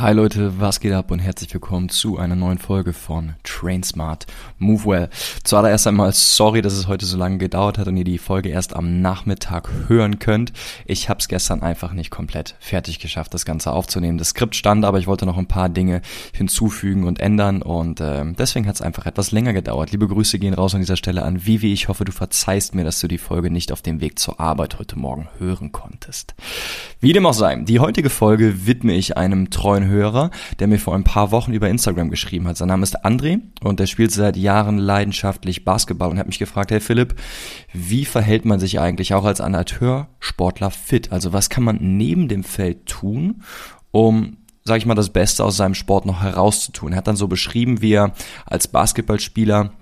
Hi Leute, was geht ab und herzlich willkommen zu einer neuen Folge von Train Smart Move Well. Zuallererst einmal sorry, dass es heute so lange gedauert hat und ihr die Folge erst am Nachmittag hören könnt. Ich habe es gestern einfach nicht komplett fertig geschafft, das Ganze aufzunehmen. Das Skript stand, aber ich wollte noch ein paar Dinge hinzufügen und ändern und äh, deswegen hat es einfach etwas länger gedauert. Liebe Grüße gehen raus an dieser Stelle an Vivi. Ich hoffe, du verzeihst mir, dass du die Folge nicht auf dem Weg zur Arbeit heute Morgen hören konntest. Wie dem auch sei, die heutige Folge widme ich einem treuen Hörer, der mir vor ein paar Wochen über Instagram geschrieben hat. Sein Name ist André und der spielt seit Jahren leidenschaftlich Basketball und hat mich gefragt, hey Philipp, wie verhält man sich eigentlich auch als Amateursportler fit? Also was kann man neben dem Feld tun, um sag ich mal, das Beste aus seinem Sport noch herauszutun. Er hat dann so beschrieben, wie er als Basketballspieler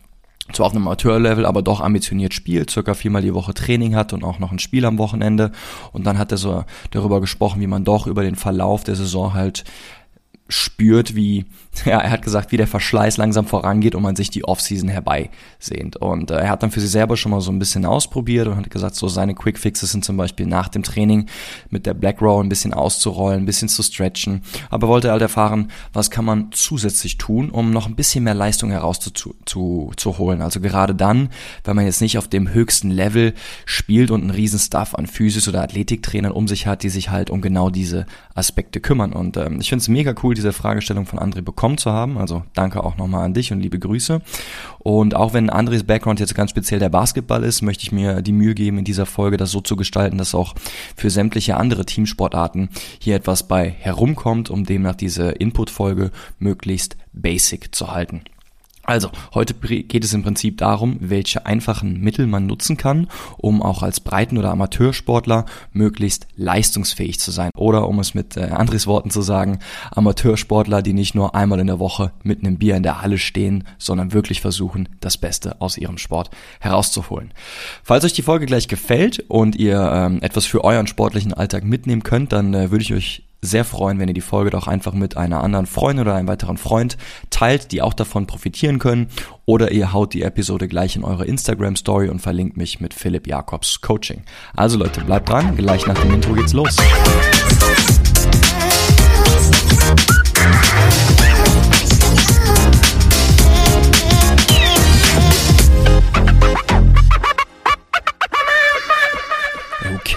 zwar auf einem Amateurlevel, aber doch ambitioniert spielt, circa viermal die Woche Training hat und auch noch ein Spiel am Wochenende. Und dann hat er so darüber gesprochen, wie man doch über den Verlauf der Saison halt spürt, wie, ja, er hat gesagt, wie der Verschleiß langsam vorangeht und man sich die Offseason herbeisehnt. Und äh, er hat dann für sich selber schon mal so ein bisschen ausprobiert und hat gesagt, so seine Quick Fixes sind zum Beispiel nach dem Training mit der Black Row ein bisschen auszurollen, ein bisschen zu stretchen. Aber wollte halt erfahren, was kann man zusätzlich tun, um noch ein bisschen mehr Leistung herauszuholen. Zu, zu also gerade dann, wenn man jetzt nicht auf dem höchsten Level spielt und einen riesen Stuff an Physis- oder Athletiktrainern um sich hat, die sich halt um genau diese Aspekte kümmern. Und ähm, ich finde es mega cool, diese Fragestellung von André bekommen zu haben. Also danke auch nochmal an dich und liebe Grüße. Und auch wenn Andres Background jetzt ganz speziell der Basketball ist, möchte ich mir die Mühe geben, in dieser Folge das so zu gestalten, dass auch für sämtliche andere Teamsportarten hier etwas bei herumkommt, um demnach diese Input-Folge möglichst basic zu halten. Also, heute geht es im Prinzip darum, welche einfachen Mittel man nutzen kann, um auch als Breiten- oder Amateursportler möglichst leistungsfähig zu sein. Oder um es mit äh, Andres Worten zu sagen, Amateursportler, die nicht nur einmal in der Woche mit einem Bier in der Halle stehen, sondern wirklich versuchen, das Beste aus ihrem Sport herauszuholen. Falls euch die Folge gleich gefällt und ihr ähm, etwas für euren sportlichen Alltag mitnehmen könnt, dann äh, würde ich euch sehr freuen, wenn ihr die Folge doch einfach mit einer anderen Freundin oder einem weiteren Freund teilt, die auch davon profitieren können. Oder ihr haut die Episode gleich in eure Instagram Story und verlinkt mich mit Philipp Jakobs Coaching. Also Leute, bleibt dran. Gleich nach dem Intro geht's los.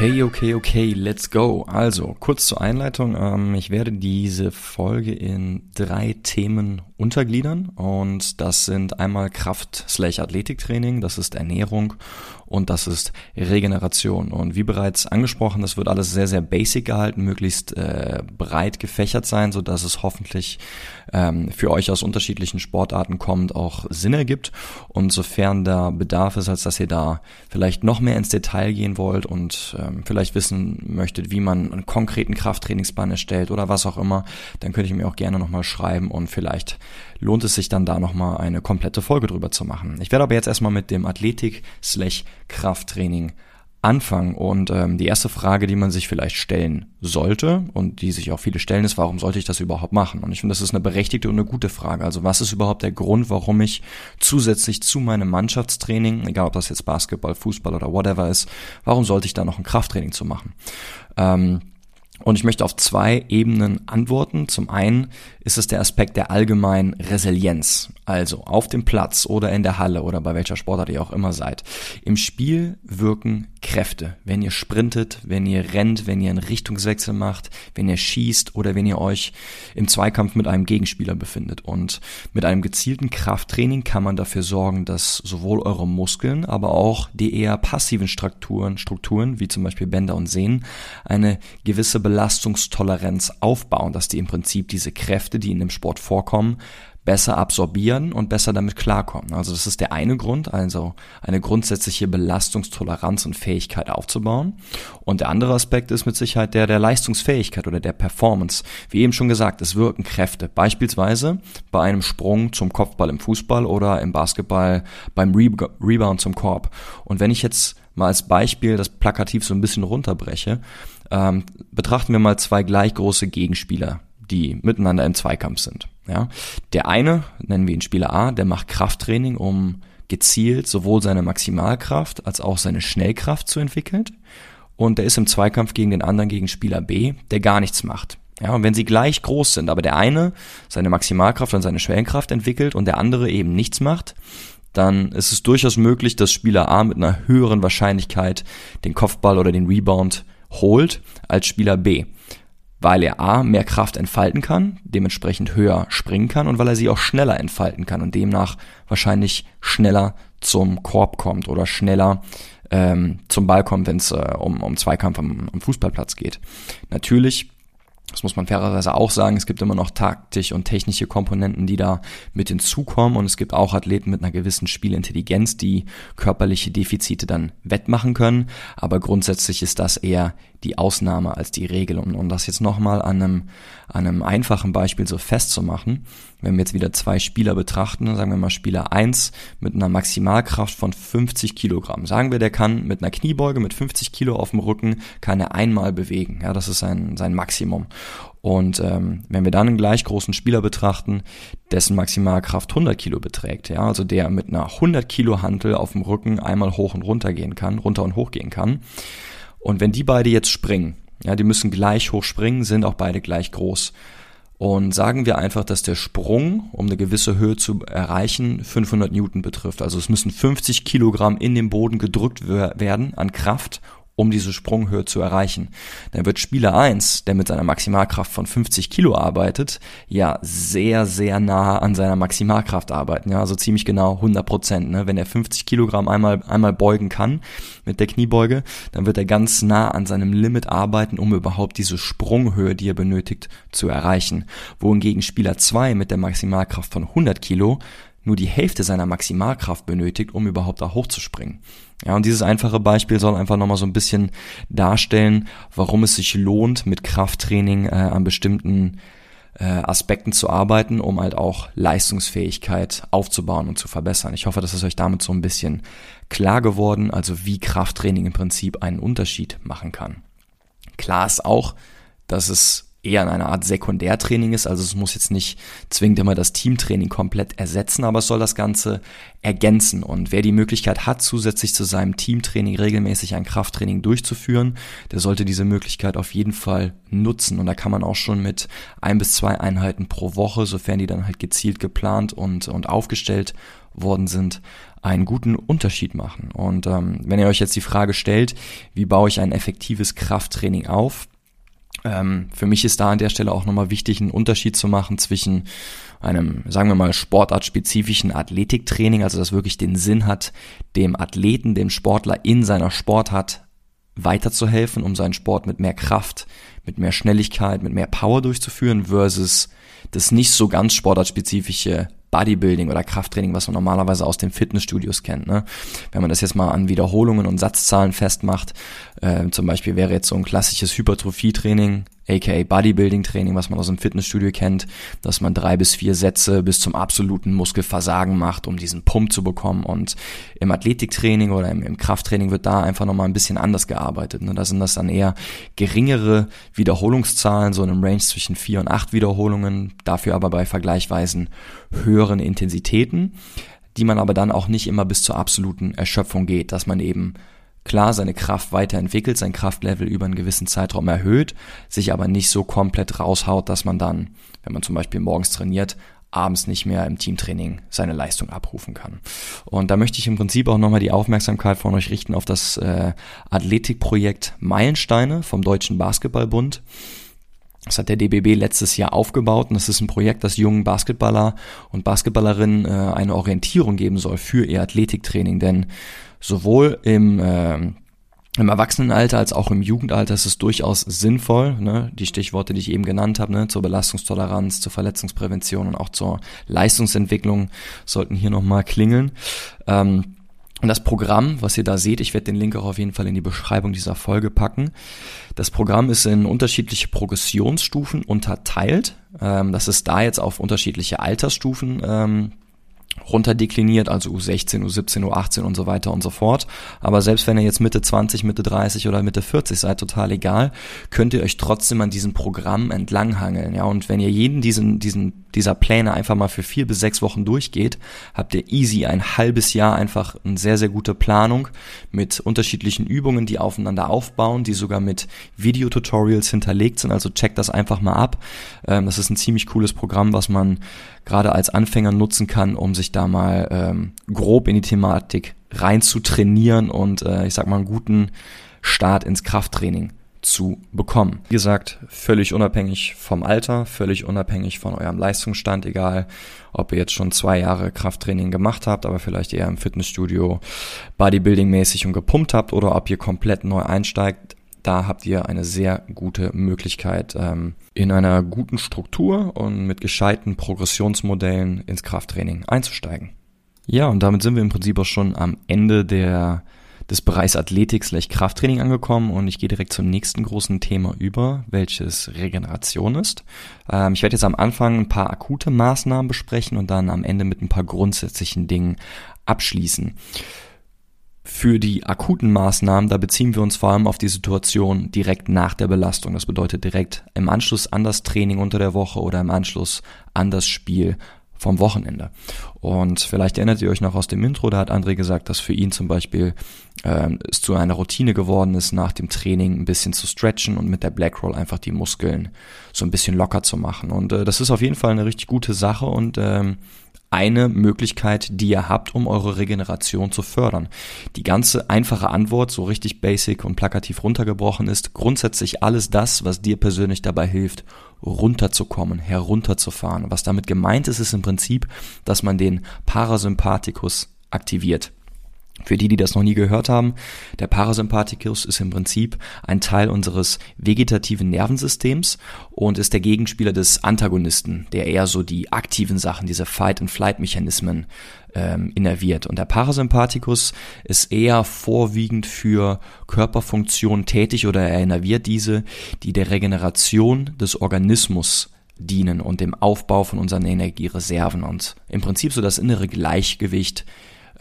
Okay, okay, okay, let's go. Also, kurz zur Einleitung. Ähm, ich werde diese Folge in drei Themen untergliedern und das sind einmal Kraft-Athletiktraining, das ist Ernährung und das ist Regeneration. Und wie bereits angesprochen, das wird alles sehr, sehr basic gehalten, möglichst äh, breit gefächert sein, so dass es hoffentlich ähm, für euch aus unterschiedlichen Sportarten kommt, auch Sinn ergibt. Und sofern da Bedarf ist, als dass ihr da vielleicht noch mehr ins Detail gehen wollt und ähm, vielleicht wissen möchtet, wie man einen konkreten Krafttrainingsplan erstellt oder was auch immer, dann könnt ihr mir auch gerne nochmal schreiben und vielleicht lohnt es sich dann da nochmal eine komplette Folge drüber zu machen. Ich werde aber jetzt erstmal mit dem Athletik-Krafttraining anfangen. Und ähm, die erste Frage, die man sich vielleicht stellen sollte und die sich auch viele stellen, ist, warum sollte ich das überhaupt machen? Und ich finde, das ist eine berechtigte und eine gute Frage. Also was ist überhaupt der Grund, warum ich zusätzlich zu meinem Mannschaftstraining, egal ob das jetzt Basketball, Fußball oder whatever ist, warum sollte ich da noch ein Krafttraining zu machen? Ähm, und ich möchte auf zwei Ebenen antworten. Zum einen ist es der Aspekt der allgemeinen Resilienz. Also auf dem Platz oder in der Halle oder bei welcher Sportart ihr auch immer seid. Im Spiel wirken Kräfte. Wenn ihr sprintet, wenn ihr rennt, wenn ihr einen Richtungswechsel macht, wenn ihr schießt oder wenn ihr euch im Zweikampf mit einem Gegenspieler befindet. Und mit einem gezielten Krafttraining kann man dafür sorgen, dass sowohl eure Muskeln, aber auch die eher passiven Strukturen, Strukturen wie zum Beispiel Bänder und Sehnen, eine gewisse Belastungstoleranz aufbauen, dass die im Prinzip diese Kräfte, die in dem Sport vorkommen, besser absorbieren und besser damit klarkommen. Also das ist der eine Grund, also eine grundsätzliche Belastungstoleranz und Fähigkeit aufzubauen. Und der andere Aspekt ist mit Sicherheit der der Leistungsfähigkeit oder der Performance. Wie eben schon gesagt, es wirken Kräfte. Beispielsweise bei einem Sprung zum Kopfball im Fußball oder im Basketball beim Rebound zum Korb. Und wenn ich jetzt mal als Beispiel das plakativ so ein bisschen runterbreche, ähm, betrachten wir mal zwei gleich große Gegenspieler, die miteinander im Zweikampf sind. Ja, der eine, nennen wir ihn Spieler A, der macht Krafttraining, um gezielt sowohl seine Maximalkraft als auch seine Schnellkraft zu entwickeln. Und der ist im Zweikampf gegen den anderen, gegen Spieler B, der gar nichts macht. Ja, und wenn sie gleich groß sind, aber der eine seine Maximalkraft und seine Schwellenkraft entwickelt und der andere eben nichts macht, dann ist es durchaus möglich, dass Spieler A mit einer höheren Wahrscheinlichkeit den Kopfball oder den Rebound holt als Spieler B. Weil er A mehr Kraft entfalten kann, dementsprechend höher springen kann und weil er sie auch schneller entfalten kann und demnach wahrscheinlich schneller zum Korb kommt oder schneller ähm, zum Ball kommt, wenn es äh, um, um Zweikampf am, am Fußballplatz geht. Natürlich das muss man fairerweise auch sagen. Es gibt immer noch taktisch und technische Komponenten, die da mit hinzukommen. Und es gibt auch Athleten mit einer gewissen Spielintelligenz, die körperliche Defizite dann wettmachen können. Aber grundsätzlich ist das eher die Ausnahme als die Regel. Und um das jetzt nochmal an einem, an einem einfachen Beispiel so festzumachen, wenn wir jetzt wieder zwei Spieler betrachten, sagen wir mal Spieler 1 mit einer Maximalkraft von 50 Kilogramm. Sagen wir, der kann mit einer Kniebeuge mit 50 Kilo auf dem Rücken keine einmal bewegen. Ja, das ist sein, sein Maximum. Und ähm, wenn wir dann einen gleich großen Spieler betrachten, dessen Maximalkraft 100 Kilo beträgt, ja, also der mit einer 100 Kilo Hantel auf dem Rücken einmal hoch und runter gehen kann, runter und hoch gehen kann, und wenn die beide jetzt springen, ja, die müssen gleich hoch springen, sind auch beide gleich groß. Und sagen wir einfach, dass der Sprung, um eine gewisse Höhe zu erreichen, 500 Newton betrifft. Also es müssen 50 Kilogramm in den Boden gedrückt werden an Kraft, um diese Sprunghöhe zu erreichen. Dann wird Spieler 1, der mit seiner Maximalkraft von 50 Kilo arbeitet, ja sehr, sehr nah an seiner Maximalkraft arbeiten. Ja, also ziemlich genau 100 Prozent. Ne? Wenn er 50 Kilogramm einmal, einmal beugen kann mit der Kniebeuge, dann wird er ganz nah an seinem Limit arbeiten, um überhaupt diese Sprunghöhe, die er benötigt, zu erreichen. Wohingegen Spieler 2 mit der Maximalkraft von 100 Kilo nur die Hälfte seiner Maximalkraft benötigt, um überhaupt da hochzuspringen. Ja, und dieses einfache Beispiel soll einfach nochmal so ein bisschen darstellen, warum es sich lohnt, mit Krafttraining äh, an bestimmten äh, Aspekten zu arbeiten, um halt auch Leistungsfähigkeit aufzubauen und zu verbessern. Ich hoffe, das ist euch damit so ein bisschen klar geworden, also wie Krafttraining im Prinzip einen Unterschied machen kann. Klar ist auch, dass es eher eine Art Sekundärtraining ist. Also es muss jetzt nicht zwingend immer das Teamtraining komplett ersetzen, aber es soll das Ganze ergänzen. Und wer die Möglichkeit hat, zusätzlich zu seinem Teamtraining regelmäßig ein Krafttraining durchzuführen, der sollte diese Möglichkeit auf jeden Fall nutzen. Und da kann man auch schon mit ein bis zwei Einheiten pro Woche, sofern die dann halt gezielt geplant und, und aufgestellt worden sind, einen guten Unterschied machen. Und ähm, wenn ihr euch jetzt die Frage stellt, wie baue ich ein effektives Krafttraining auf, ähm, für mich ist da an der Stelle auch nochmal wichtig, einen Unterschied zu machen zwischen einem, sagen wir mal, sportartspezifischen Athletiktraining, also das wirklich den Sinn hat, dem Athleten, dem Sportler in seiner Sportart weiterzuhelfen, um seinen Sport mit mehr Kraft, mit mehr Schnelligkeit, mit mehr Power durchzuführen, versus das nicht so ganz sportartspezifische Bodybuilding oder Krafttraining, was man normalerweise aus den Fitnessstudios kennt. Ne? Wenn man das jetzt mal an Wiederholungen und Satzzahlen festmacht, äh, zum Beispiel wäre jetzt so ein klassisches Hypertrophie-Training, aka Bodybuilding-Training, was man aus dem Fitnessstudio kennt, dass man drei bis vier Sätze bis zum absoluten Muskelversagen macht, um diesen Pump zu bekommen. Und im Athletiktraining oder im, Krafttraining wird da einfach nochmal ein bisschen anders gearbeitet. Ne? Da sind das dann eher geringere Wiederholungszahlen, so in einem Range zwischen vier und acht Wiederholungen, dafür aber bei vergleichweisen höheren Intensitäten, die man aber dann auch nicht immer bis zur absoluten Erschöpfung geht, dass man eben klar seine Kraft weiterentwickelt, sein Kraftlevel über einen gewissen Zeitraum erhöht, sich aber nicht so komplett raushaut, dass man dann, wenn man zum Beispiel morgens trainiert, abends nicht mehr im Teamtraining seine Leistung abrufen kann. Und da möchte ich im Prinzip auch nochmal die Aufmerksamkeit von euch richten auf das äh, Athletikprojekt Meilensteine vom Deutschen Basketballbund. Das hat der DBB letztes Jahr aufgebaut und das ist ein Projekt, das jungen Basketballer und Basketballerinnen äh, eine Orientierung geben soll für ihr Athletiktraining. Denn sowohl im, äh, im Erwachsenenalter als auch im Jugendalter ist es durchaus sinnvoll, ne, die Stichworte, die ich eben genannt habe, ne, zur Belastungstoleranz, zur Verletzungsprävention und auch zur Leistungsentwicklung sollten hier nochmal klingeln. Ähm, und das Programm, was ihr da seht, ich werde den Link auch auf jeden Fall in die Beschreibung dieser Folge packen. Das Programm ist in unterschiedliche Progressionsstufen unterteilt. Ähm, das ist da jetzt auf unterschiedliche Altersstufen ähm, runterdekliniert, also U16, U17, U18 und so weiter und so fort. Aber selbst wenn ihr jetzt Mitte 20, Mitte 30 oder Mitte 40 seid, total egal, könnt ihr euch trotzdem an diesem Programm entlanghangeln. Ja, und wenn ihr jeden diesen, diesen dieser Pläne einfach mal für vier bis sechs Wochen durchgeht, habt ihr easy ein halbes Jahr einfach eine sehr, sehr gute Planung mit unterschiedlichen Übungen, die aufeinander aufbauen, die sogar mit Videotutorials hinterlegt sind. Also checkt das einfach mal ab. Ähm, das ist ein ziemlich cooles Programm, was man gerade als Anfänger nutzen kann, um sich da mal ähm, grob in die Thematik rein zu trainieren und äh, ich sag mal einen guten Start ins Krafttraining zu bekommen. Wie gesagt, völlig unabhängig vom Alter, völlig unabhängig von eurem Leistungsstand, egal ob ihr jetzt schon zwei Jahre Krafttraining gemacht habt, aber vielleicht eher im Fitnessstudio Bodybuilding-mäßig und gepumpt habt oder ob ihr komplett neu einsteigt. Da habt ihr eine sehr gute Möglichkeit, ähm, in einer guten Struktur und mit gescheiten Progressionsmodellen ins Krafttraining einzusteigen. Ja, und damit sind wir im Prinzip auch schon am Ende der des Bereichs Athletik slash Krafttraining angekommen und ich gehe direkt zum nächsten großen Thema über, welches Regeneration ist. Ähm, ich werde jetzt am Anfang ein paar akute Maßnahmen besprechen und dann am Ende mit ein paar grundsätzlichen Dingen abschließen. Für die akuten Maßnahmen, da beziehen wir uns vor allem auf die Situation direkt nach der Belastung. Das bedeutet direkt im Anschluss an das Training unter der Woche oder im Anschluss an das Spiel vom Wochenende. Und vielleicht erinnert ihr euch noch aus dem Intro, da hat André gesagt, dass für ihn zum Beispiel ähm, es zu einer Routine geworden ist, nach dem Training ein bisschen zu stretchen und mit der Black Roll einfach die Muskeln so ein bisschen locker zu machen. Und äh, das ist auf jeden Fall eine richtig gute Sache und ähm, eine Möglichkeit, die ihr habt, um eure Regeneration zu fördern. Die ganze einfache Antwort, so richtig basic und plakativ runtergebrochen ist, grundsätzlich alles das, was dir persönlich dabei hilft, runterzukommen, herunterzufahren. Was damit gemeint ist, ist im Prinzip, dass man den Parasympathikus aktiviert. Für die, die das noch nie gehört haben, der Parasympathikus ist im Prinzip ein Teil unseres vegetativen Nervensystems und ist der Gegenspieler des Antagonisten, der eher so die aktiven Sachen, diese Fight-and-Flight-Mechanismen ähm, innerviert. Und der Parasympathikus ist eher vorwiegend für Körperfunktionen tätig oder er innerviert diese, die der Regeneration des Organismus dienen und dem Aufbau von unseren Energiereserven und im Prinzip so das innere Gleichgewicht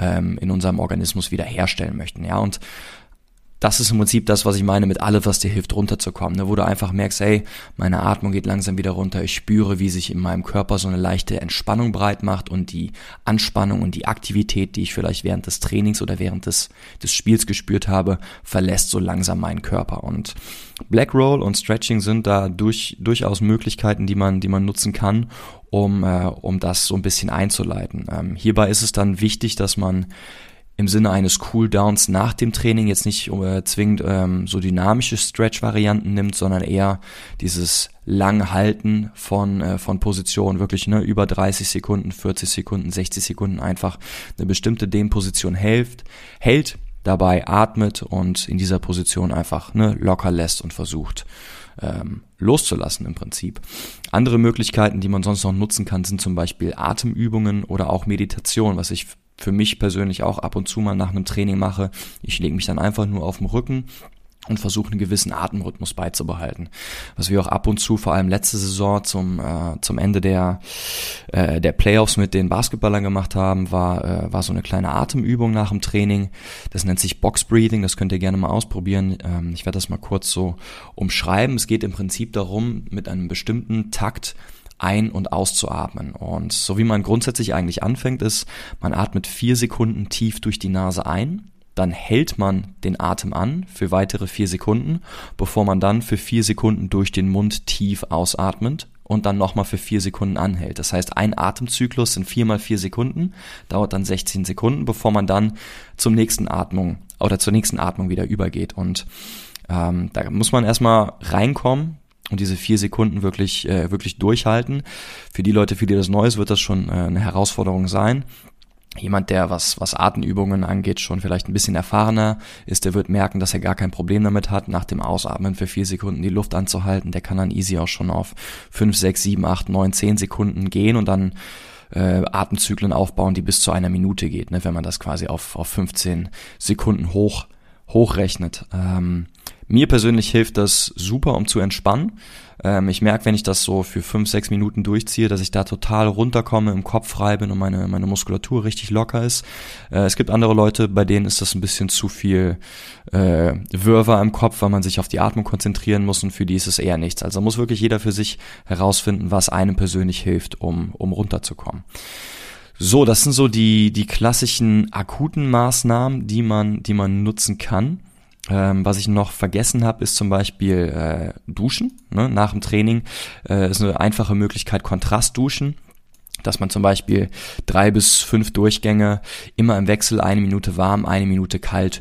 ähm, in unserem Organismus wiederherstellen möchten. Ja, und das ist im Prinzip das, was ich meine mit alles, was dir hilft, runterzukommen. Ne? Wo du einfach merkst, hey, meine Atmung geht langsam wieder runter. Ich spüre, wie sich in meinem Körper so eine leichte Entspannung breit macht und die Anspannung und die Aktivität, die ich vielleicht während des Trainings oder während des, des Spiels gespürt habe, verlässt so langsam meinen Körper. Und Black Roll und Stretching sind da durch, durchaus Möglichkeiten, die man, die man nutzen kann, um, äh, um das so ein bisschen einzuleiten. Ähm, hierbei ist es dann wichtig, dass man im Sinne eines Cooldowns nach dem Training jetzt nicht äh, zwingend ähm, so dynamische Stretch-Varianten nimmt, sondern eher dieses Langhalten von, äh, von Positionen, wirklich ne, über 30 Sekunden, 40 Sekunden, 60 Sekunden einfach eine bestimmte Dehnposition hält, hält, dabei atmet und in dieser Position einfach ne, locker lässt und versucht ähm, loszulassen im Prinzip. Andere Möglichkeiten, die man sonst noch nutzen kann, sind zum Beispiel Atemübungen oder auch Meditation, was ich für mich persönlich auch ab und zu mal nach einem Training mache. Ich lege mich dann einfach nur auf den Rücken und versuche einen gewissen Atemrhythmus beizubehalten. Was wir auch ab und zu, vor allem letzte Saison zum, äh, zum Ende der, äh, der Playoffs mit den Basketballern gemacht haben, war, äh, war so eine kleine Atemübung nach dem Training. Das nennt sich Box Breathing, das könnt ihr gerne mal ausprobieren. Ähm, ich werde das mal kurz so umschreiben. Es geht im Prinzip darum, mit einem bestimmten Takt ein- und auszuatmen. Und so wie man grundsätzlich eigentlich anfängt, ist, man atmet vier Sekunden tief durch die Nase ein, dann hält man den Atem an für weitere vier Sekunden, bevor man dann für vier Sekunden durch den Mund tief ausatmet und dann nochmal für vier Sekunden anhält. Das heißt, ein Atemzyklus sind vier mal vier Sekunden, dauert dann 16 Sekunden, bevor man dann zum nächsten Atmung oder zur nächsten Atmung wieder übergeht. Und ähm, da muss man erstmal reinkommen, und diese vier Sekunden wirklich, äh, wirklich durchhalten. Für die Leute, für die das neu ist, wird das schon äh, eine Herausforderung sein. Jemand, der was, was Atemübungen angeht, schon vielleicht ein bisschen erfahrener ist, der wird merken, dass er gar kein Problem damit hat, nach dem Ausatmen für vier Sekunden die Luft anzuhalten. Der kann dann easy auch schon auf fünf, sechs, sieben, acht, neun, zehn Sekunden gehen und dann äh, Atemzyklen aufbauen, die bis zu einer Minute geht, ne, wenn man das quasi auf, auf 15 Sekunden hoch, hochrechnet. Ähm, mir persönlich hilft das super, um zu entspannen. Ähm, ich merke, wenn ich das so für fünf, sechs Minuten durchziehe, dass ich da total runterkomme, im Kopf frei bin und meine, meine Muskulatur richtig locker ist. Äh, es gibt andere Leute, bei denen ist das ein bisschen zu viel äh, Wirrwarr im Kopf, weil man sich auf die Atmung konzentrieren muss und für die ist es eher nichts. Also muss wirklich jeder für sich herausfinden, was einem persönlich hilft, um, um runterzukommen. So, das sind so die, die klassischen akuten Maßnahmen, die man, die man nutzen kann. Ähm, was ich noch vergessen habe, ist zum Beispiel äh, Duschen ne, nach dem Training. Äh, ist eine einfache Möglichkeit, Kontrastduschen dass man zum Beispiel drei bis fünf Durchgänge immer im Wechsel eine Minute warm, eine Minute kalt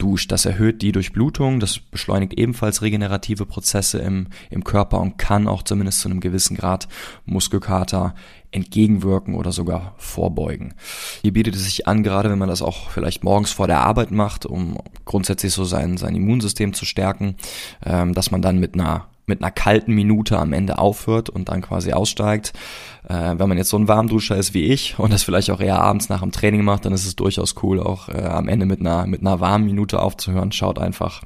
duscht. Das erhöht die Durchblutung, das beschleunigt ebenfalls regenerative Prozesse im, im Körper und kann auch zumindest zu einem gewissen Grad Muskelkater entgegenwirken oder sogar vorbeugen. Hier bietet es sich an, gerade wenn man das auch vielleicht morgens vor der Arbeit macht, um grundsätzlich so sein, sein Immunsystem zu stärken, ähm, dass man dann mit einer mit einer kalten Minute am Ende aufhört und dann quasi aussteigt. Äh, wenn man jetzt so ein Warmduscher ist wie ich und das vielleicht auch eher abends nach dem Training macht, dann ist es durchaus cool, auch äh, am Ende mit einer, mit einer warmen Minute aufzuhören. Schaut einfach,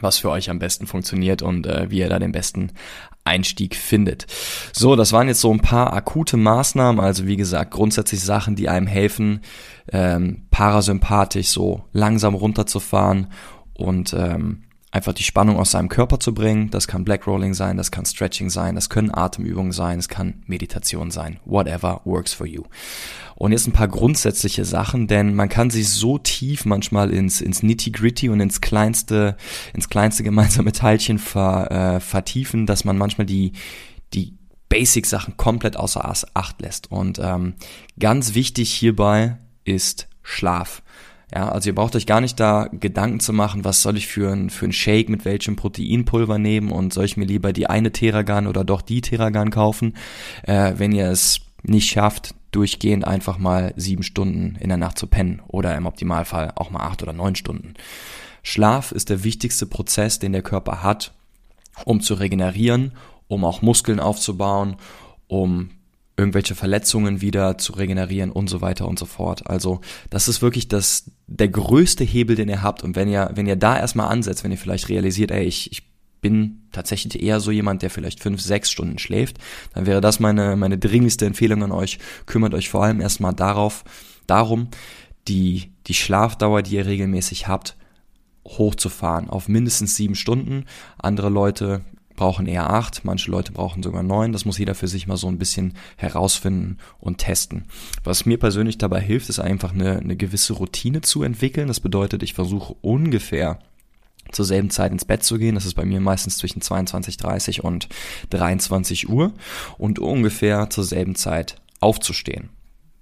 was für euch am besten funktioniert und äh, wie ihr da den besten Einstieg findet. So, das waren jetzt so ein paar akute Maßnahmen, also wie gesagt, grundsätzlich Sachen, die einem helfen, ähm, parasympathisch so langsam runterzufahren und ähm, einfach die Spannung aus seinem Körper zu bringen. Das kann Blackrolling sein, das kann Stretching sein, das können Atemübungen sein, es kann Meditation sein. Whatever works for you. Und jetzt ein paar grundsätzliche Sachen, denn man kann sich so tief manchmal ins, ins Nitty-Gritty und ins kleinste, ins kleinste gemeinsame Teilchen ver, äh, vertiefen, dass man manchmal die, die Basic-Sachen komplett außer Acht lässt. Und ähm, ganz wichtig hierbei ist Schlaf. Ja, also ihr braucht euch gar nicht da Gedanken zu machen, was soll ich für ein, für ein Shake mit welchem Proteinpulver nehmen und soll ich mir lieber die eine Theragan oder doch die Theragan kaufen, äh, wenn ihr es nicht schafft, durchgehend einfach mal sieben Stunden in der Nacht zu pennen oder im Optimalfall auch mal acht oder neun Stunden. Schlaf ist der wichtigste Prozess, den der Körper hat, um zu regenerieren, um auch Muskeln aufzubauen, um irgendwelche Verletzungen wieder zu regenerieren und so weiter und so fort. Also das ist wirklich das, der größte Hebel, den ihr habt. Und wenn ihr, wenn ihr da erstmal ansetzt, wenn ihr vielleicht realisiert, ey, ich, ich bin tatsächlich eher so jemand, der vielleicht fünf, sechs Stunden schläft, dann wäre das meine, meine dringlichste Empfehlung an euch. Kümmert euch vor allem erstmal darauf, darum, die, die Schlafdauer, die ihr regelmäßig habt, hochzufahren auf mindestens sieben Stunden. Andere Leute brauchen eher acht, manche Leute brauchen sogar neun. Das muss jeder für sich mal so ein bisschen herausfinden und testen. Was mir persönlich dabei hilft, ist einfach eine, eine gewisse Routine zu entwickeln. Das bedeutet, ich versuche ungefähr zur selben Zeit ins Bett zu gehen. Das ist bei mir meistens zwischen 22.30 und 23 Uhr und ungefähr zur selben Zeit aufzustehen.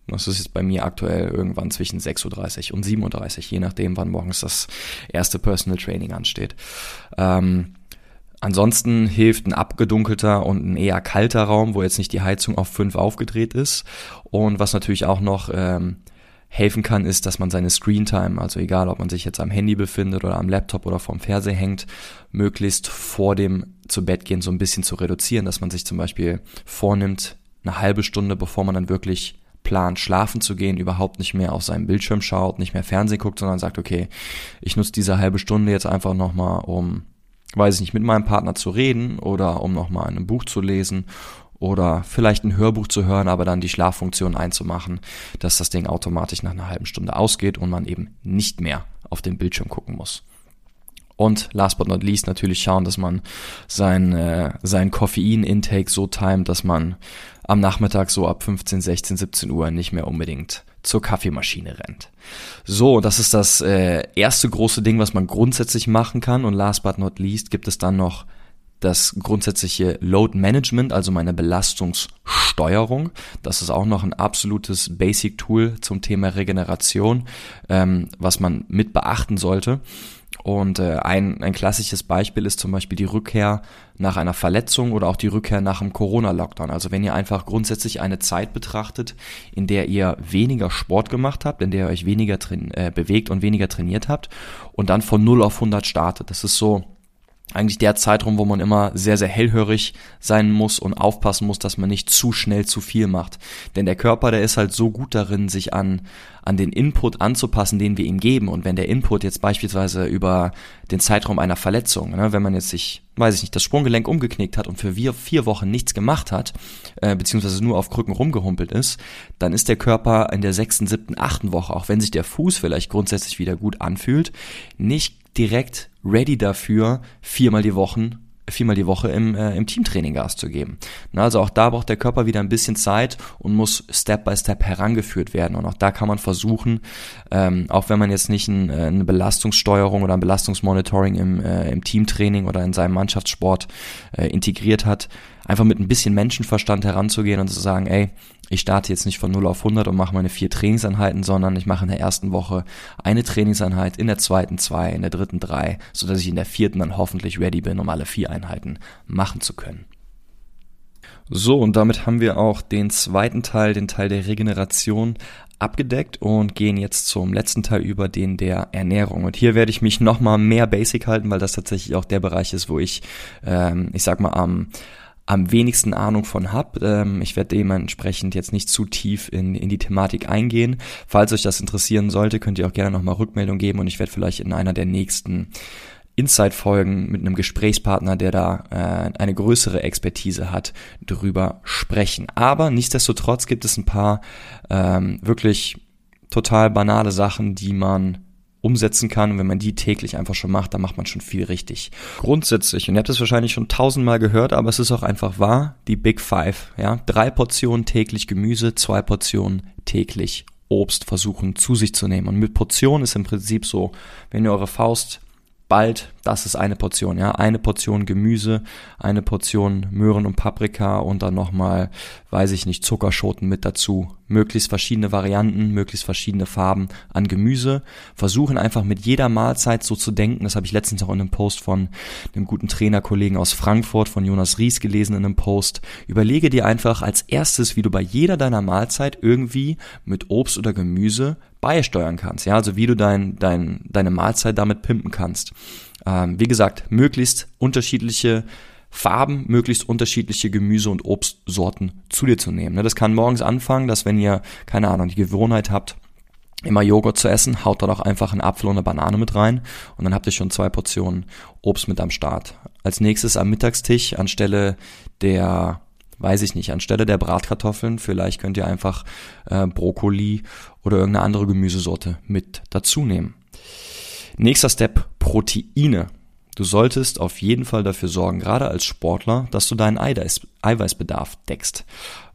Das ist jetzt bei mir aktuell irgendwann zwischen 6.30 Uhr und 7.30 Uhr, je nachdem, wann morgens das erste Personal Training ansteht. Ähm, Ansonsten hilft ein abgedunkelter und ein eher kalter Raum, wo jetzt nicht die Heizung auf fünf aufgedreht ist. Und was natürlich auch noch ähm, helfen kann, ist, dass man seine Screentime, also egal ob man sich jetzt am Handy befindet oder am Laptop oder vorm Fernseher hängt, möglichst vor dem zu Bett gehen so ein bisschen zu reduzieren, dass man sich zum Beispiel vornimmt, eine halbe Stunde, bevor man dann wirklich plant, schlafen zu gehen, überhaupt nicht mehr auf seinem Bildschirm schaut, nicht mehr Fernsehen guckt, sondern sagt, okay, ich nutze diese halbe Stunde jetzt einfach nochmal, um weiß ich nicht, mit meinem Partner zu reden oder um nochmal ein Buch zu lesen oder vielleicht ein Hörbuch zu hören, aber dann die Schlaffunktion einzumachen, dass das Ding automatisch nach einer halben Stunde ausgeht und man eben nicht mehr auf den Bildschirm gucken muss. Und last but not least natürlich schauen, dass man sein, äh, sein Koffein-Intake so timet, dass man am Nachmittag so ab 15, 16, 17 Uhr nicht mehr unbedingt zur Kaffeemaschine rennt. So, das ist das äh, erste große Ding, was man grundsätzlich machen kann. Und last but not least gibt es dann noch das grundsätzliche Load Management, also meine Belastungssteuerung. Das ist auch noch ein absolutes Basic-Tool zum Thema Regeneration, ähm, was man mit beachten sollte. Und äh, ein, ein klassisches Beispiel ist zum Beispiel die Rückkehr nach einer Verletzung oder auch die Rückkehr nach einem Corona-Lockdown. Also wenn ihr einfach grundsätzlich eine Zeit betrachtet, in der ihr weniger Sport gemacht habt, in der ihr euch weniger äh, bewegt und weniger trainiert habt und dann von 0 auf 100 startet. Das ist so eigentlich der Zeitraum, wo man immer sehr, sehr hellhörig sein muss und aufpassen muss, dass man nicht zu schnell zu viel macht. Denn der Körper, der ist halt so gut darin, sich an, an den Input anzupassen, den wir ihm geben. Und wenn der Input jetzt beispielsweise über den Zeitraum einer Verletzung, ne, wenn man jetzt sich, weiß ich nicht, das Sprunggelenk umgeknickt hat und für vier, Wochen nichts gemacht hat, äh, beziehungsweise nur auf Krücken rumgehumpelt ist, dann ist der Körper in der sechsten, siebten, achten Woche, auch wenn sich der Fuß vielleicht grundsätzlich wieder gut anfühlt, nicht direkt ready dafür, viermal die Wochen viermal die Woche im, äh, im Teamtraining Gas zu geben. Na, also auch da braucht der Körper wieder ein bisschen Zeit und muss Step by Step herangeführt werden. Und auch da kann man versuchen, ähm, auch wenn man jetzt nicht ein, äh, eine Belastungssteuerung oder ein Belastungsmonitoring im, äh, im Teamtraining oder in seinem Mannschaftssport äh, integriert hat, einfach mit ein bisschen Menschenverstand heranzugehen und zu sagen, ey, ich starte jetzt nicht von 0 auf 100 und mache meine vier Trainingseinheiten, sondern ich mache in der ersten Woche eine Trainingseinheit, in der zweiten zwei, in der dritten drei, so dass ich in der vierten dann hoffentlich ready bin, um alle vier Einheiten machen zu können. So, und damit haben wir auch den zweiten Teil, den Teil der Regeneration abgedeckt und gehen jetzt zum letzten Teil über den der Ernährung. Und hier werde ich mich nochmal mehr basic halten, weil das tatsächlich auch der Bereich ist, wo ich, ähm, ich sag mal, am am wenigsten Ahnung von habe. Ähm, ich werde dementsprechend jetzt nicht zu tief in, in die Thematik eingehen. Falls euch das interessieren sollte, könnt ihr auch gerne nochmal Rückmeldung geben und ich werde vielleicht in einer der nächsten Insight-Folgen mit einem Gesprächspartner, der da äh, eine größere Expertise hat, drüber sprechen. Aber nichtsdestotrotz gibt es ein paar ähm, wirklich total banale Sachen, die man umsetzen kann. Und wenn man die täglich einfach schon macht, dann macht man schon viel richtig. Grundsätzlich, und ihr habt es wahrscheinlich schon tausendmal gehört, aber es ist auch einfach wahr, die Big Five. Ja, drei Portionen täglich Gemüse, zwei Portionen täglich Obst versuchen zu sich zu nehmen. Und mit Portion ist im Prinzip so, wenn ihr eure Faust bald, das ist eine Portion, ja, eine Portion Gemüse, eine Portion Möhren und Paprika und dann nochmal, weiß ich nicht, Zuckerschoten mit dazu. Möglichst verschiedene Varianten, möglichst verschiedene Farben an Gemüse. Versuchen einfach mit jeder Mahlzeit so zu denken. Das habe ich letztens auch in einem Post von einem guten Trainerkollegen aus Frankfurt, von Jonas Ries gelesen in einem Post. Überlege dir einfach als erstes, wie du bei jeder deiner Mahlzeit irgendwie mit Obst oder Gemüse beisteuern kannst. Ja, also wie du dein, dein, deine Mahlzeit damit pimpen kannst. Ähm, wie gesagt, möglichst unterschiedliche Farben, möglichst unterschiedliche Gemüse- und Obstsorten zu dir zu nehmen. Ne, das kann morgens anfangen, dass wenn ihr, keine Ahnung, die Gewohnheit habt, immer Joghurt zu essen, haut da doch einfach einen Apfel und eine Banane mit rein und dann habt ihr schon zwei Portionen Obst mit am Start. Als nächstes am Mittagstisch anstelle der weiß ich nicht, anstelle der Bratkartoffeln, vielleicht könnt ihr einfach äh, Brokkoli oder irgendeine andere Gemüsesorte mit dazu nehmen. Nächster Step, Proteine. Du solltest auf jeden Fall dafür sorgen, gerade als Sportler, dass du deinen Eiweiß, Eiweißbedarf deckst.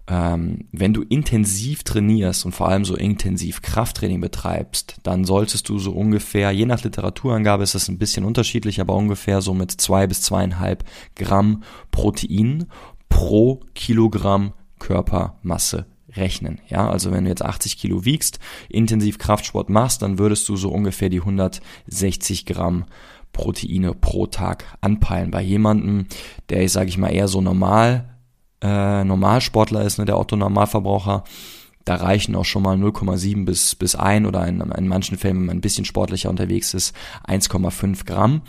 Ähm, wenn du intensiv trainierst und vor allem so intensiv Krafttraining betreibst, dann solltest du so ungefähr, je nach Literaturangabe ist das ein bisschen unterschiedlich, aber ungefähr so mit zwei bis zweieinhalb Gramm Protein pro Kilogramm Körpermasse rechnen. Ja, also wenn du jetzt 80 Kilo wiegst, intensiv Kraftsport machst, dann würdest du so ungefähr die 160 Gramm Proteine pro Tag anpeilen. Bei jemandem, der ich sage ich mal eher so normal äh, Normalsportler ist, ne, der Otto Normalverbraucher, da reichen auch schon mal 0,7 bis, bis 1 oder in, in manchen Fällen, wenn man ein bisschen sportlicher unterwegs ist, 1,5 Gramm.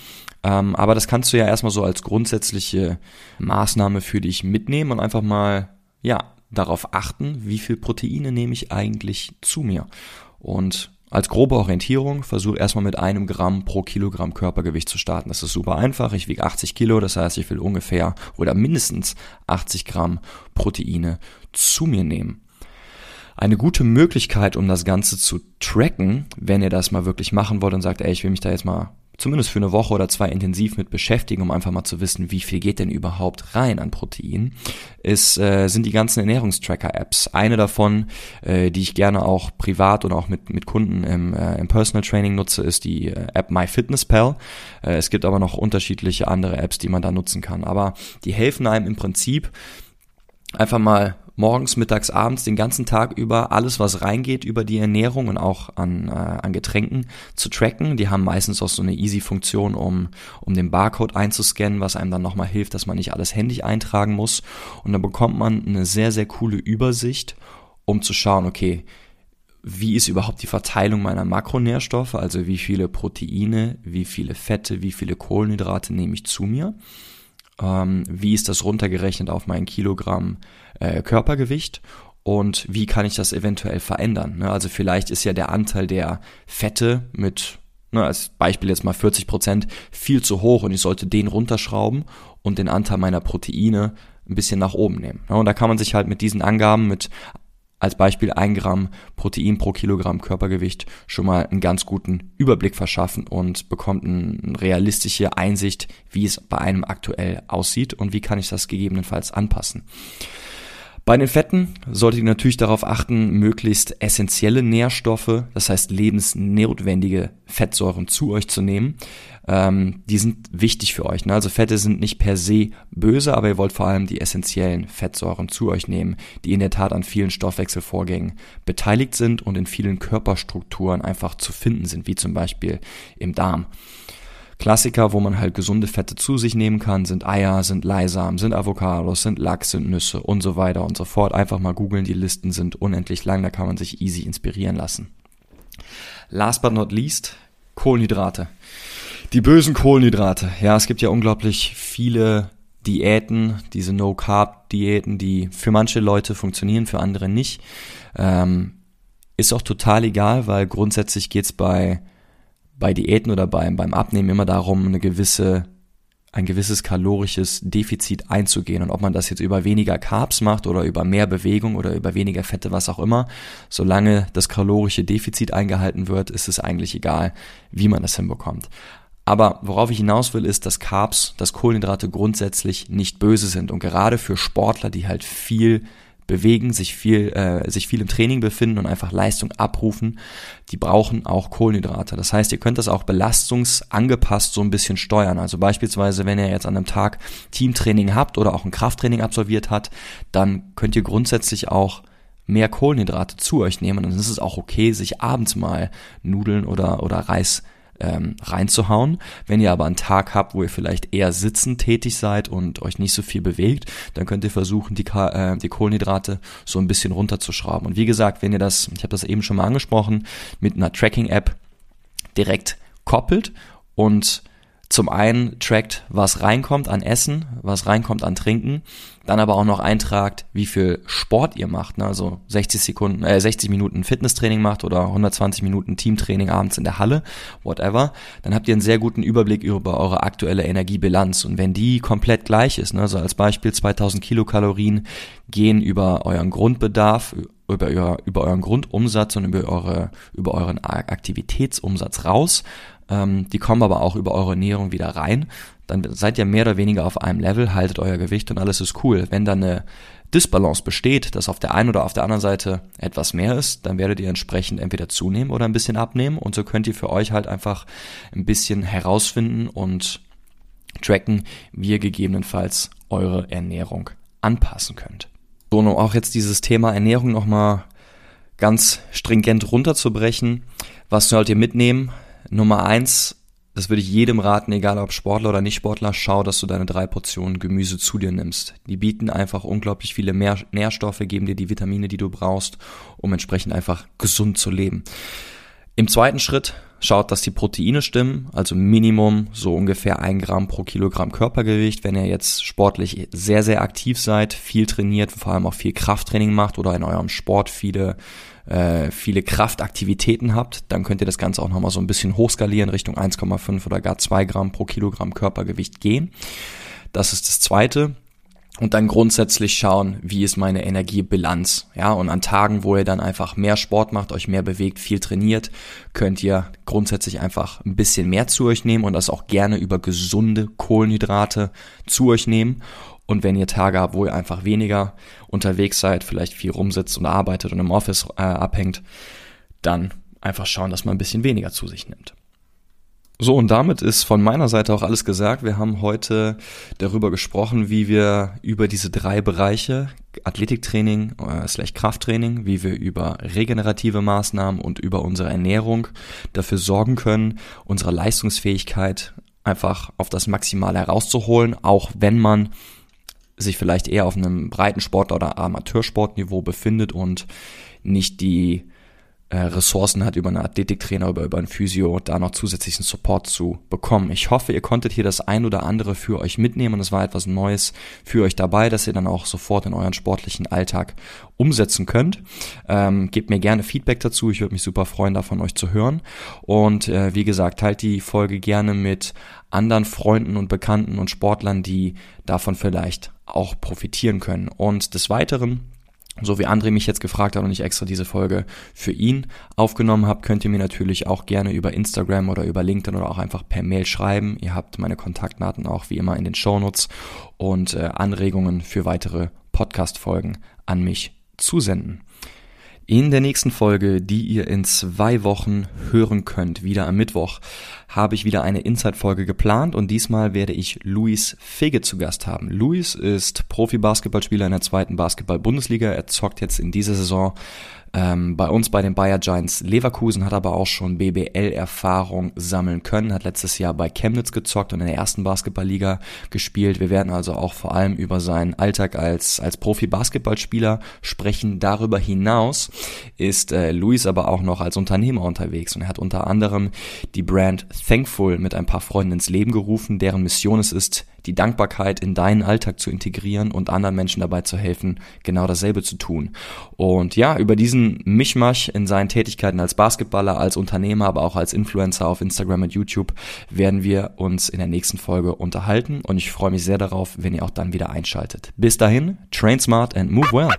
Ähm, aber das kannst du ja erstmal so als grundsätzliche Maßnahme für dich mitnehmen und einfach mal, ja, darauf achten, wie viel Proteine nehme ich eigentlich zu mir. Und als grobe Orientierung versuche erstmal mit einem Gramm pro Kilogramm Körpergewicht zu starten. Das ist super einfach. Ich wiege 80 Kilo, das heißt, ich will ungefähr oder mindestens 80 Gramm Proteine zu mir nehmen. Eine gute Möglichkeit, um das Ganze zu tracken, wenn ihr das mal wirklich machen wollt und sagt, ey, ich will mich da jetzt mal zumindest für eine Woche oder zwei intensiv mit beschäftigen, um einfach mal zu wissen, wie viel geht denn überhaupt rein an Protein, ist, äh, sind die ganzen Ernährungstracker-Apps. Eine davon, äh, die ich gerne auch privat und auch mit, mit Kunden im, äh, im Personal Training nutze, ist die äh, App MyFitnessPal. Äh, es gibt aber noch unterschiedliche andere Apps, die man da nutzen kann. Aber die helfen einem im Prinzip einfach mal morgens, mittags, abends, den ganzen Tag über alles, was reingeht über die Ernährung und auch an, äh, an Getränken zu tracken. Die haben meistens auch so eine Easy-Funktion, um, um den Barcode einzuscannen, was einem dann nochmal hilft, dass man nicht alles händisch eintragen muss. Und dann bekommt man eine sehr, sehr coole Übersicht, um zu schauen, okay, wie ist überhaupt die Verteilung meiner Makronährstoffe, also wie viele Proteine, wie viele Fette, wie viele Kohlenhydrate nehme ich zu mir, ähm, wie ist das runtergerechnet auf mein Kilogramm äh, Körpergewicht und wie kann ich das eventuell verändern. Ne? Also vielleicht ist ja der Anteil der Fette mit ne, als Beispiel jetzt mal 40 Prozent, viel zu hoch und ich sollte den runterschrauben und den Anteil meiner Proteine ein bisschen nach oben nehmen. Ne, und da kann man sich halt mit diesen Angaben mit als Beispiel ein Gramm Protein pro Kilogramm Körpergewicht schon mal einen ganz guten Überblick verschaffen und bekommt eine realistische Einsicht, wie es bei einem aktuell aussieht und wie kann ich das gegebenenfalls anpassen. Bei den Fetten solltet ihr natürlich darauf achten, möglichst essentielle Nährstoffe, das heißt lebensnotwendige Fettsäuren zu euch zu nehmen. Ähm, die sind wichtig für euch. Ne? Also Fette sind nicht per se böse, aber ihr wollt vor allem die essentiellen Fettsäuren zu euch nehmen, die in der Tat an vielen Stoffwechselvorgängen beteiligt sind und in vielen Körperstrukturen einfach zu finden sind, wie zum Beispiel im Darm. Klassiker, wo man halt gesunde Fette zu sich nehmen kann, sind Eier, sind Leisamen, sind Avocados, sind Lachs, sind Nüsse und so weiter und so fort. Einfach mal googeln, die Listen sind unendlich lang, da kann man sich easy inspirieren lassen. Last but not least, Kohlenhydrate. Die bösen Kohlenhydrate. Ja, es gibt ja unglaublich viele Diäten, diese No-Carb-Diäten, die für manche Leute funktionieren, für andere nicht. Ähm, ist auch total egal, weil grundsätzlich geht's bei bei Diäten oder beim, beim Abnehmen immer darum, eine gewisse, ein gewisses kalorisches Defizit einzugehen. Und ob man das jetzt über weniger Carbs macht oder über mehr Bewegung oder über weniger Fette, was auch immer, solange das kalorische Defizit eingehalten wird, ist es eigentlich egal, wie man das hinbekommt. Aber worauf ich hinaus will, ist, dass Carbs, dass Kohlenhydrate grundsätzlich nicht böse sind. Und gerade für Sportler, die halt viel bewegen, sich viel, äh, sich viel im Training befinden und einfach Leistung abrufen, die brauchen auch Kohlenhydrate. Das heißt, ihr könnt das auch belastungsangepasst so ein bisschen steuern. Also beispielsweise, wenn ihr jetzt an einem Tag Teamtraining habt oder auch ein Krafttraining absolviert hat, dann könnt ihr grundsätzlich auch mehr Kohlenhydrate zu euch nehmen. Und dann ist es auch okay, sich abends mal Nudeln oder, oder Reis ähm, reinzuhauen. Wenn ihr aber einen Tag habt, wo ihr vielleicht eher sitzend tätig seid und euch nicht so viel bewegt, dann könnt ihr versuchen, die, äh, die Kohlenhydrate so ein bisschen runterzuschrauben. Und wie gesagt, wenn ihr das, ich habe das eben schon mal angesprochen, mit einer Tracking-App direkt koppelt und zum einen trackt, was reinkommt an Essen, was reinkommt an Trinken, dann aber auch noch eintragt, wie viel Sport ihr macht, ne? also 60 Sekunden, äh, 60 Minuten Fitnesstraining macht oder 120 Minuten Teamtraining abends in der Halle, whatever, dann habt ihr einen sehr guten Überblick über eure aktuelle Energiebilanz und wenn die komplett gleich ist, ne? also als Beispiel 2000 Kilokalorien gehen über euren Grundbedarf, über, über, über euren Grundumsatz und über eure über euren Aktivitätsumsatz raus ähm, die kommen aber auch über eure Ernährung wieder rein. Dann seid ihr mehr oder weniger auf einem Level, haltet euer Gewicht und alles ist cool. Wenn dann eine Disbalance besteht, dass auf der einen oder auf der anderen Seite etwas mehr ist, dann werdet ihr entsprechend entweder zunehmen oder ein bisschen abnehmen und so könnt ihr für euch halt einfach ein bisschen herausfinden und tracken, wie ihr gegebenenfalls eure Ernährung anpassen könnt. So, um auch jetzt dieses Thema Ernährung nochmal ganz stringent runterzubrechen, was sollt ihr mitnehmen? Nummer eins, das würde ich jedem raten, egal ob Sportler oder Nicht-Sportler, schau, dass du deine drei Portionen Gemüse zu dir nimmst. Die bieten einfach unglaublich viele mehr Nährstoffe, geben dir die Vitamine, die du brauchst, um entsprechend einfach gesund zu leben. Im zweiten Schritt schaut, dass die Proteine stimmen, also Minimum so ungefähr ein Gramm pro Kilogramm Körpergewicht. Wenn ihr jetzt sportlich sehr, sehr aktiv seid, viel trainiert, vor allem auch viel Krafttraining macht oder in eurem Sport viele äh, viele Kraftaktivitäten habt, dann könnt ihr das Ganze auch nochmal so ein bisschen hochskalieren, Richtung 1,5 oder gar 2 Gramm pro Kilogramm Körpergewicht gehen. Das ist das Zweite und dann grundsätzlich schauen, wie ist meine Energiebilanz. Ja, und an Tagen, wo ihr dann einfach mehr Sport macht, euch mehr bewegt, viel trainiert, könnt ihr grundsätzlich einfach ein bisschen mehr zu euch nehmen und das auch gerne über gesunde Kohlenhydrate zu euch nehmen. Und wenn ihr Tage habt, wo ihr einfach weniger unterwegs seid, vielleicht viel rumsitzt und arbeitet und im Office äh, abhängt, dann einfach schauen, dass man ein bisschen weniger zu sich nimmt. So, und damit ist von meiner Seite auch alles gesagt. Wir haben heute darüber gesprochen, wie wir über diese drei Bereiche, Athletiktraining, äh, slash Krafttraining, wie wir über regenerative Maßnahmen und über unsere Ernährung dafür sorgen können, unsere Leistungsfähigkeit einfach auf das Maximale herauszuholen, auch wenn man sich vielleicht eher auf einem breiten Sport- oder Amateursportniveau befindet und nicht die äh, Ressourcen hat, über einen Athletiktrainer oder über einen Physio, da noch zusätzlichen Support zu bekommen. Ich hoffe, ihr konntet hier das ein oder andere für euch mitnehmen und es war etwas Neues für euch dabei, dass ihr dann auch sofort in euren sportlichen Alltag umsetzen könnt. Ähm, gebt mir gerne Feedback dazu, ich würde mich super freuen, davon euch zu hören. Und äh, wie gesagt, teilt die Folge gerne mit anderen Freunden und Bekannten und Sportlern, die davon vielleicht auch profitieren können. Und des Weiteren so wie André mich jetzt gefragt hat und ich extra diese Folge für ihn aufgenommen habe, könnt ihr mir natürlich auch gerne über Instagram oder über LinkedIn oder auch einfach per Mail schreiben. Ihr habt meine Kontaktdaten auch wie immer in den Shownotes und äh, Anregungen für weitere Podcast-Folgen an mich zusenden. In der nächsten Folge, die ihr in zwei Wochen hören könnt, wieder am Mittwoch, habe ich wieder eine Inside-Folge geplant und diesmal werde ich Luis Fege zu Gast haben. Luis ist Profi-Basketballspieler in der zweiten Basketball-Bundesliga. Er zockt jetzt in dieser Saison ähm, bei uns bei den Bayer Giants Leverkusen hat aber auch schon BBL-Erfahrung sammeln können, hat letztes Jahr bei Chemnitz gezockt und in der ersten Basketballliga gespielt. Wir werden also auch vor allem über seinen Alltag als, als Profi-Basketballspieler sprechen. Darüber hinaus ist äh, Luis aber auch noch als Unternehmer unterwegs und er hat unter anderem die Brand Thankful mit ein paar Freunden ins Leben gerufen, deren Mission es ist, die Dankbarkeit in deinen Alltag zu integrieren und anderen Menschen dabei zu helfen, genau dasselbe zu tun. Und ja, über diesen Mischmasch in seinen Tätigkeiten als Basketballer, als Unternehmer, aber auch als Influencer auf Instagram und YouTube werden wir uns in der nächsten Folge unterhalten und ich freue mich sehr darauf, wenn ihr auch dann wieder einschaltet. Bis dahin, train smart and move well.